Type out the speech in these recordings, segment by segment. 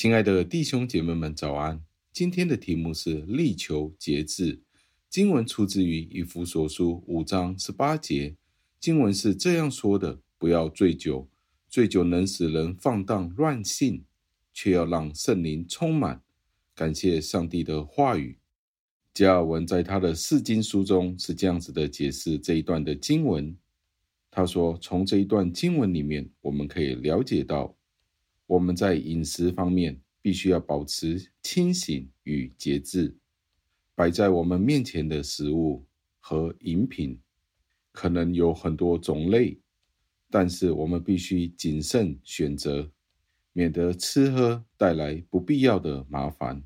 亲爱的弟兄姐妹们，早安！今天的题目是力求节制。经文出自于以弗所书五章十八节。经文是这样说的：不要醉酒，醉酒能使人放荡乱性，却要让圣灵充满。感谢上帝的话语。加尔文在他的四经书中是这样子的解释这一段的经文。他说：“从这一段经文里面，我们可以了解到，我们在饮食方面必须要保持清醒与节制。摆在我们面前的食物和饮品可能有很多种类，但是我们必须谨慎选择，免得吃喝带来不必要的麻烦。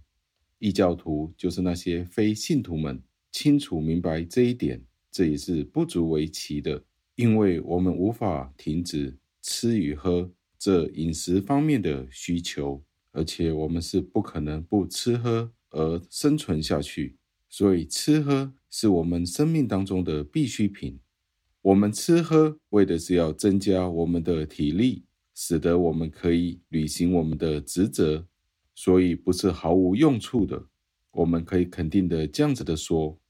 异教徒就是那些非信徒们清楚明白这一点，这也是不足为奇的。”因为我们无法停止吃与喝这饮食方面的需求，而且我们是不可能不吃喝而生存下去。所以，吃喝是我们生命当中的必需品。我们吃喝为的是要增加我们的体力，使得我们可以履行我们的职责，所以不是毫无用处的。我们可以肯定的这样子的说：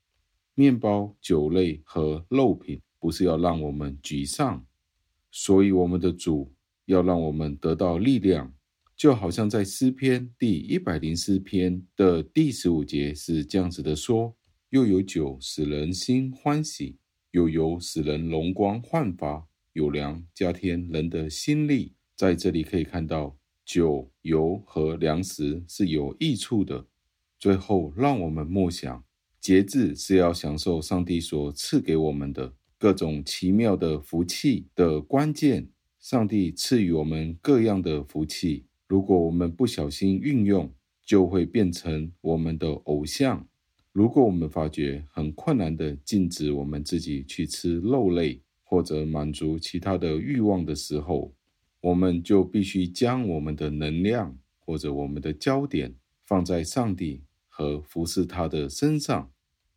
面包、酒类和肉品。不是要让我们沮丧，所以我们的主要让我们得到力量，就好像在诗篇第一百零四篇的第十五节是这样子的说：又有酒使人心欢喜，又有使人容光焕发，有粮加添人的心力。在这里可以看到，酒、油和粮食是有益处的。最后，让我们默想，节制是要享受上帝所赐给我们的。各种奇妙的福气的关键，上帝赐予我们各样的福气。如果我们不小心运用，就会变成我们的偶像。如果我们发觉很困难的禁止我们自己去吃肉类，或者满足其他的欲望的时候，我们就必须将我们的能量或者我们的焦点放在上帝和服侍他的身上。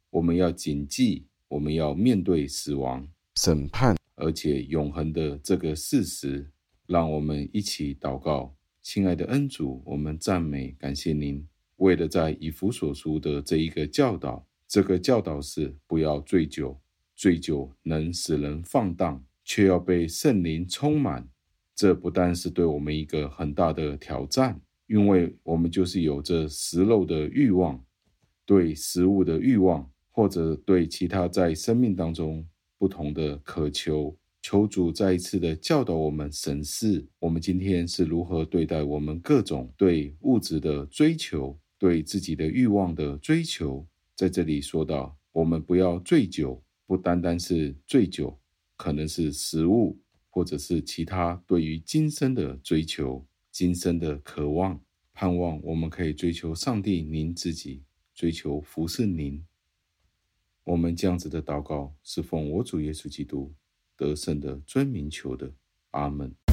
我们要谨记。我们要面对死亡、审判，而且永恒的这个事实。让我们一起祷告，亲爱的恩主，我们赞美感谢您。为了在以弗所书的这一个教导，这个教导是不要醉酒，醉酒能使人放荡，却要被圣灵充满。这不但是对我们一个很大的挑战，因为我们就是有着食肉的欲望，对食物的欲望。或者对其他在生命当中不同的渴求，求主再一次的教导我们审视，我们今天是如何对待我们各种对物质的追求，对自己的欲望的追求。在这里说到，我们不要醉酒，不单单是醉酒，可能是食物，或者是其他对于今生的追求、今生的渴望、盼望，我们可以追求上帝您自己，追求服侍您。我们这样子的祷告，是奉我主耶稣基督得胜的尊名求的，阿门。